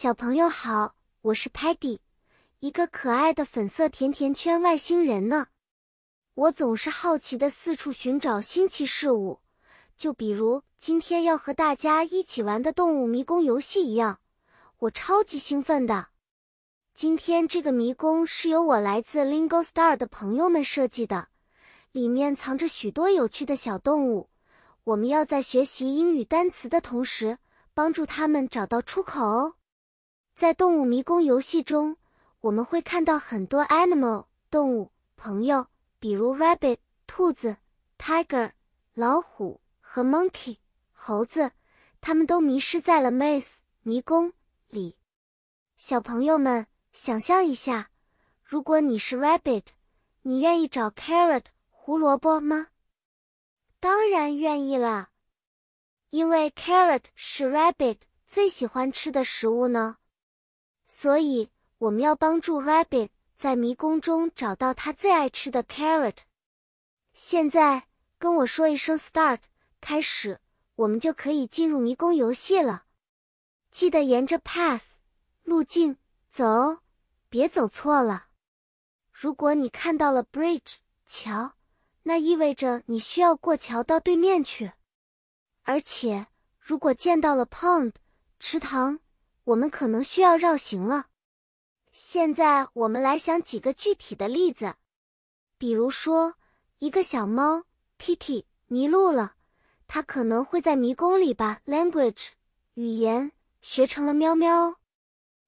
小朋友好，我是 Patty，一个可爱的粉色甜甜圈外星人呢。我总是好奇的四处寻找新奇事物，就比如今天要和大家一起玩的动物迷宫游戏一样，我超级兴奋的。今天这个迷宫是由我来自 Lingo Star 的朋友们设计的，里面藏着许多有趣的小动物。我们要在学习英语单词的同时，帮助他们找到出口哦。在动物迷宫游戏中，我们会看到很多 animal 动物朋友，比如 rabbit 兔子、tiger 老虎和 monkey 猴子，他们都迷失在了 maze 迷宫里。小朋友们，想象一下，如果你是 rabbit，你愿意找 carrot 胡萝卜吗？当然愿意了，因为 carrot 是 rabbit 最喜欢吃的食物呢。所以，我们要帮助 Rabbit 在迷宫中找到他最爱吃的 carrot。现在，跟我说一声 “start”，开始，我们就可以进入迷宫游戏了。记得沿着 path 路径走，别走错了。如果你看到了 bridge 桥，那意味着你需要过桥到对面去。而且，如果见到了 pond 池塘，我们可能需要绕行了。现在我们来想几个具体的例子，比如说，一个小猫 Kitty 迷路了，它可能会在迷宫里把 language 语言学成了喵喵。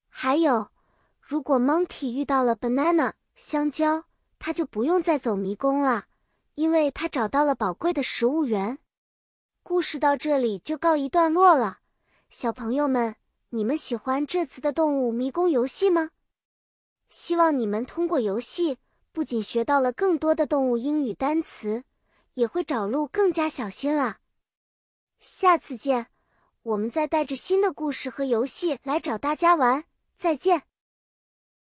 还有，如果 Monkey 遇到了 banana 香蕉，它就不用再走迷宫了，因为它找到了宝贵的食物源。故事到这里就告一段落了，小朋友们。你们喜欢这次的动物迷宫游戏吗？希望你们通过游戏不仅学到了更多的动物英语单词，也会找路更加小心了。下次见，我们再带着新的故事和游戏来找大家玩。再见。